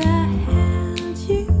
I held you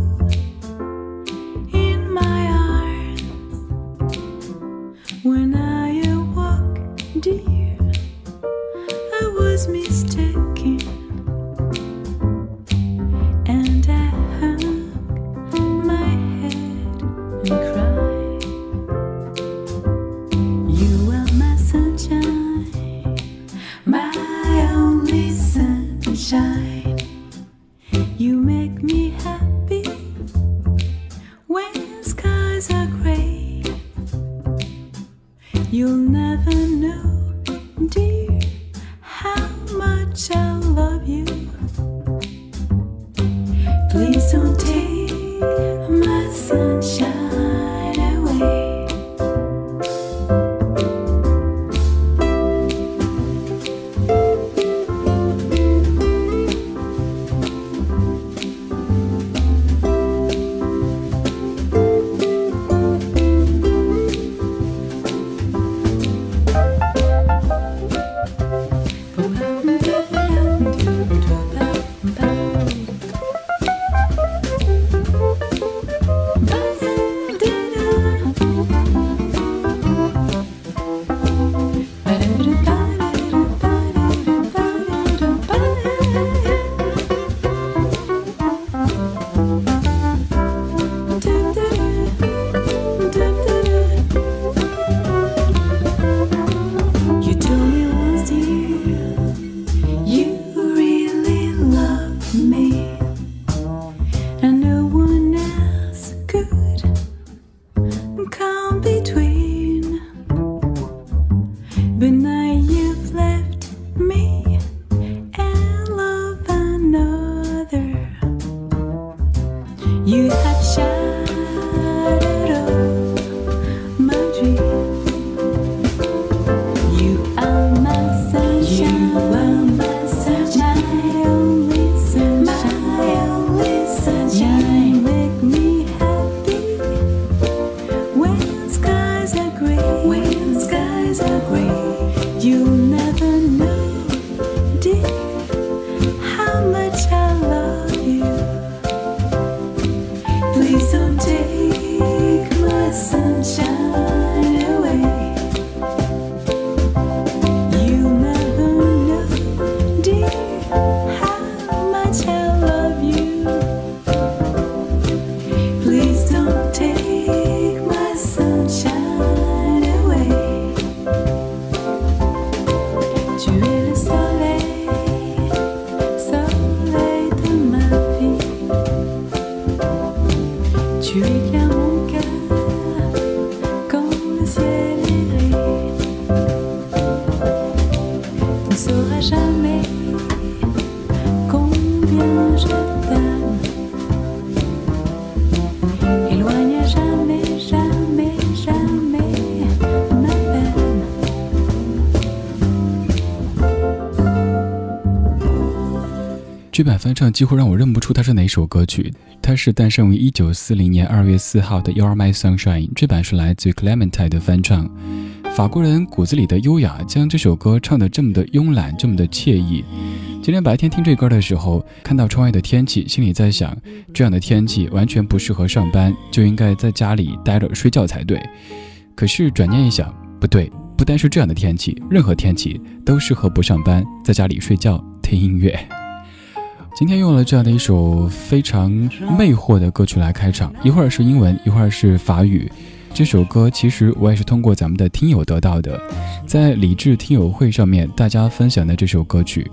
这版翻唱几乎让我认不出它是哪首歌曲。它是诞生于一九四零年二月四号的《You Are My Sunshine》，这版是来自于 Clementine 的翻唱。法国人骨子里的优雅，将这首歌唱得这么的慵懒，这么的惬意。今天白天听这歌的时候，看到窗外的天气，心里在想，这样的天气完全不适合上班，就应该在家里待着睡觉才对。可是转念一想，不对，不单是这样的天气，任何天气都适合不上班，在家里睡觉听音乐。今天用了这样的一首非常魅惑的歌曲来开场，一会儿是英文，一会儿是法语。这首歌其实我也是通过咱们的听友得到的，在理智听友会上面大家分享的这首歌曲，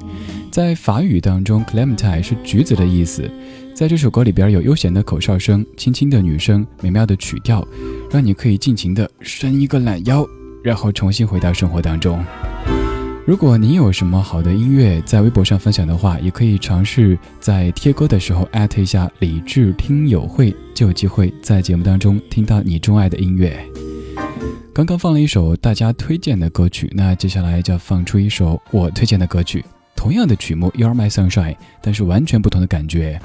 在法语当中，clementine 是橘子的意思，在这首歌里边有悠闲的口哨声、轻轻的女声、美妙的曲调，让你可以尽情的伸一个懒腰，然后重新回到生活当中。如果您有什么好的音乐在微博上分享的话，也可以尝试在贴歌的时候艾特一下理智听友会，就有机会在节目当中听到你钟爱的音乐。刚刚放了一首大家推荐的歌曲，那接下来就要放出一首我推荐的歌曲，同样的曲目《You Are My Sunshine》，但是完全不同的感觉。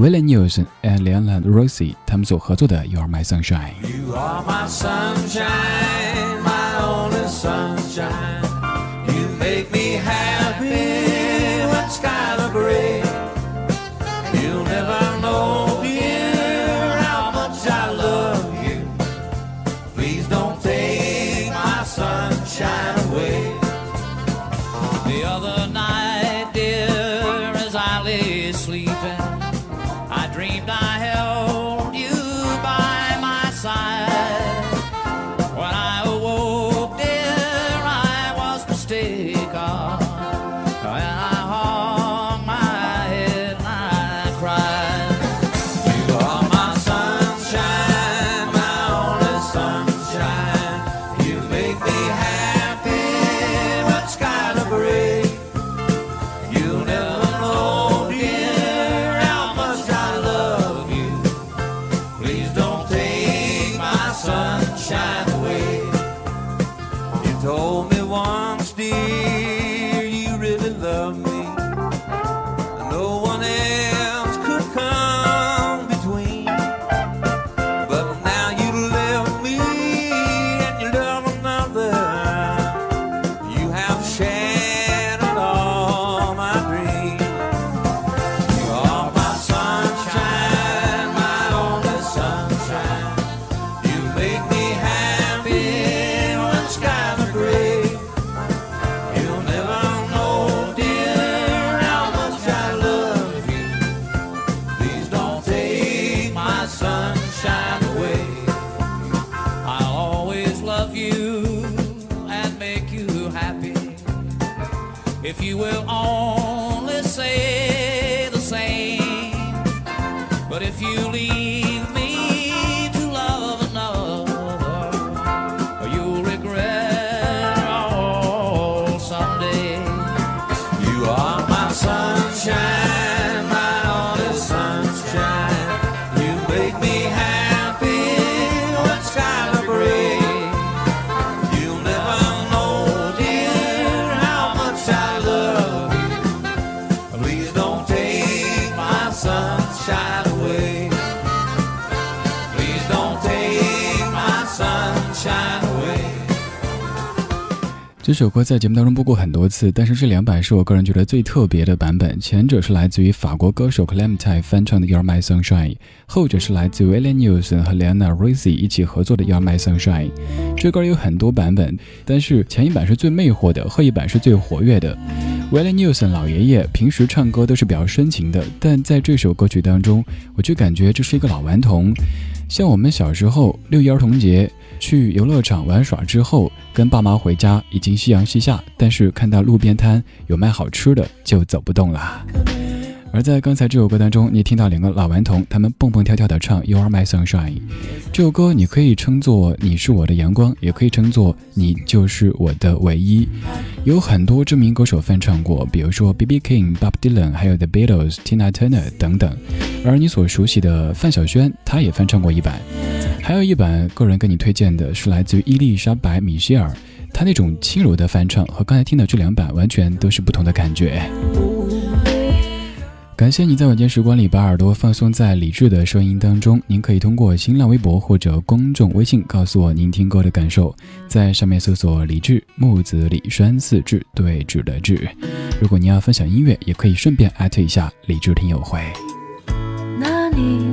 Willie Nelson and Leona Rossi 他们所合作的《You Are My Sunshine》。You are my sunshine, my only sunshine, make me you will own. 这首歌在节目当中播过很多次，但是这两版是我个人觉得最特别的版本。前者是来自于法国歌手 Clementine 翻唱的《You're My Sunshine》，后者是来自 Willie Nelson 和 Leona Rossi 一起合作的《You're My Sunshine》。这歌有很多版本，但是前一版是最魅惑的，后一版是最活跃的。Willie Nelson 老爷爷平时唱歌都是比较深情的，但在这首歌曲当中，我就感觉这是一个老顽童，像我们小时候六一儿童节去游乐场玩耍之后，跟爸妈回家，已经夕阳西下，但是看到路边摊有卖好吃的，就走不动了。而在刚才这首歌当中，你听到两个老顽童，他们蹦蹦跳跳的唱《You Are My Sunshine》。这首歌你可以称作你是我的阳光，也可以称作你就是我的唯一。有很多知名歌手翻唱过，比如说 B.B. King、Bob Dylan，还有 The Beatles、Tina Turner 等等。而你所熟悉的范晓萱，她也翻唱过一版。还有一版，个人给你推荐的是来自于伊丽莎白·米歇尔，她那种轻柔的翻唱和刚才听的这两版完全都是不同的感觉。感谢你在晚间时光里把耳朵放松在李志的声音当中。您可以通过新浪微博或者公众微信告诉我您听歌的感受，在上面搜索“李志木子李栓四志对峙的志”。如果您要分享音乐，也可以顺便艾特一下李志听友会。那你，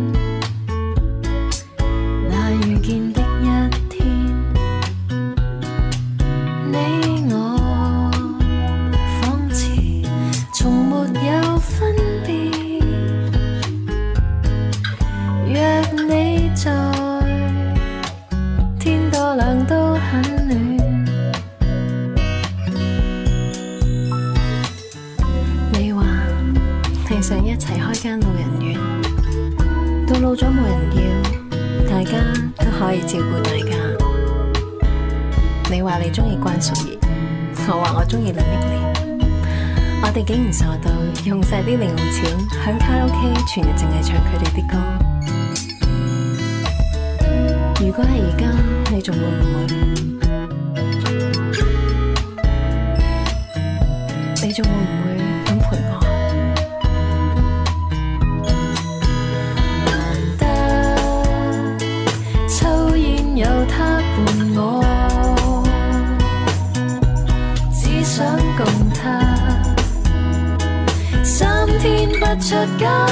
你仲會唔会咁陪我？难得抽煙有他伴我，只想共他三天不出家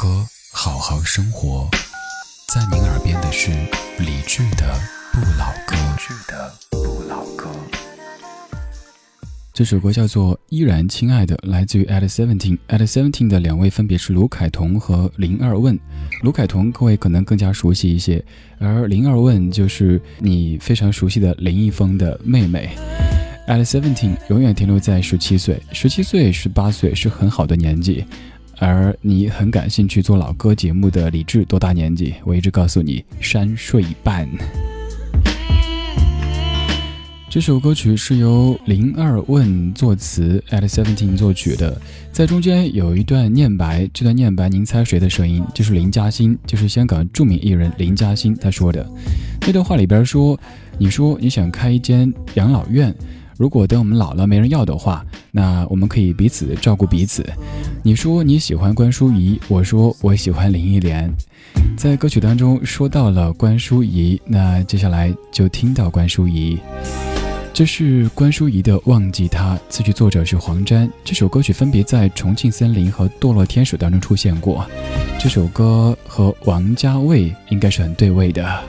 歌，好好生活。在您耳边的是李志的《不老歌》。的不老歌。这首歌叫做《依然亲爱的》，来自于 At Seventeen。At Seventeen 的两位分别是卢凯彤和林二问。卢凯彤各位可能更加熟悉一些，而林二问就是你非常熟悉的林一峰的妹妹。At Seventeen 永远停留在十七岁，十七岁、十八岁是很好的年纪。而你很感兴趣做老歌节目的李志多大年纪？我一直告诉你，山睡半。这首歌曲是由林二问作词，At Seventeen 作曲的。在中间有一段念白，这段念白您猜谁的声音？就是林嘉欣，就是香港著名艺人林嘉欣他说的。那段话里边说：“你说你想开一间养老院。”如果等我们老了没人要的话，那我们可以彼此照顾彼此。你说你喜欢关淑怡，我说我喜欢林忆莲。在歌曲当中说到了关淑怡，那接下来就听到关淑怡。这是关淑怡的《忘记他》，词曲作者是黄沾。这首歌曲分别在《重庆森林》和《堕落天使》当中出现过。这首歌和王家卫应该是很对味的。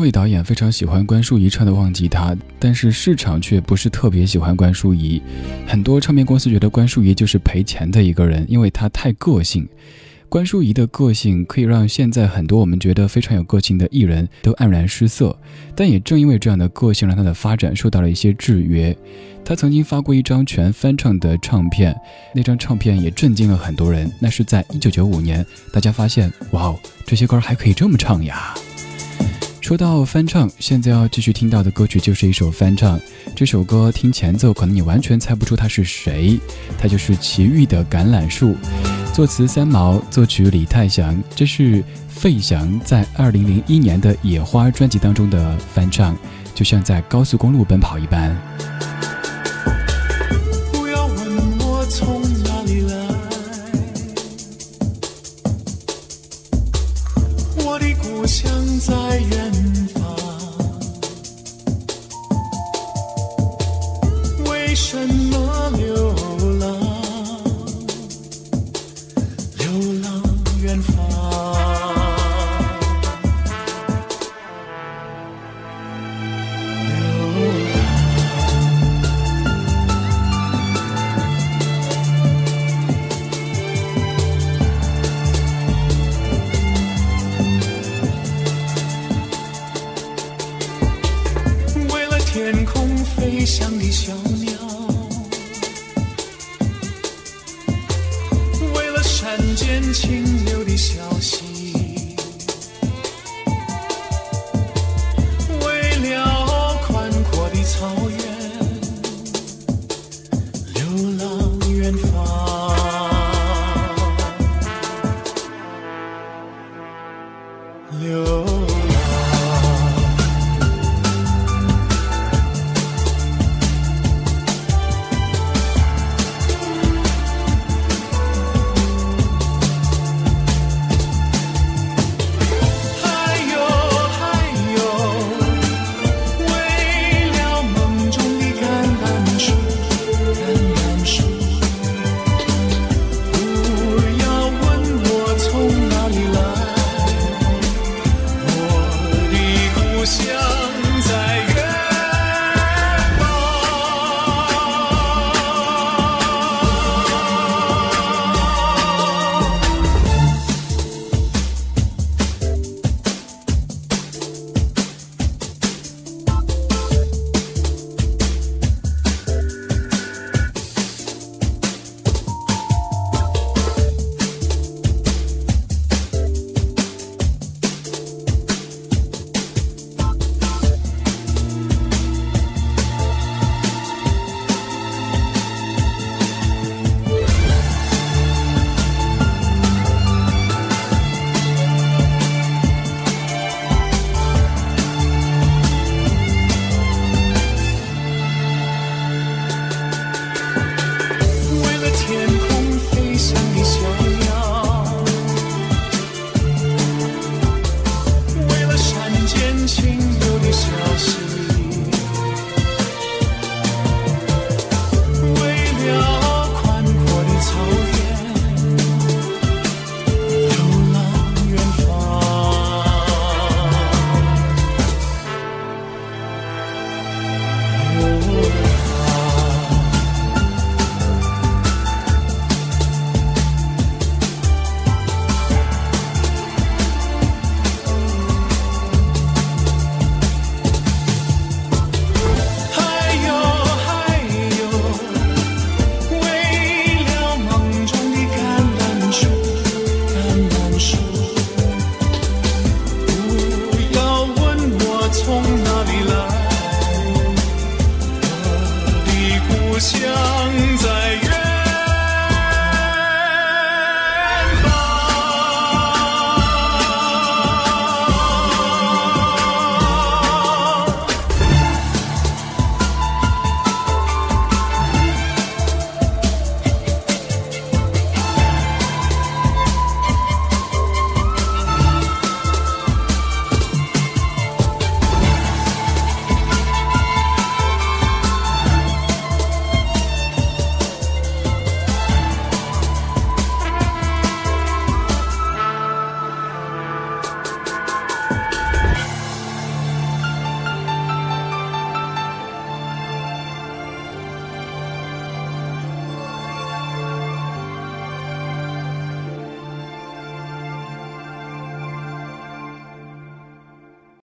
王家卫导演非常喜欢关淑怡唱的《忘记他》，但是市场却不是特别喜欢关淑怡。很多唱片公司觉得关淑怡就是赔钱的一个人，因为她太个性。关淑怡的个性可以让现在很多我们觉得非常有个性的艺人都黯然失色，但也正因为这样的个性，让她的发展受到了一些制约。她曾经发过一张全翻唱的唱片，那张唱片也震惊了很多人。那是在一九九五年，大家发现，哇哦，这些歌还可以这么唱呀！说到翻唱，现在要继续听到的歌曲就是一首翻唱。这首歌听前奏，可能你完全猜不出它是谁，它就是齐豫的《橄榄树》，作词三毛，作曲李泰祥。这是费翔在二零零一年的《野花》专辑当中的翻唱，就像在高速公路奔跑一般。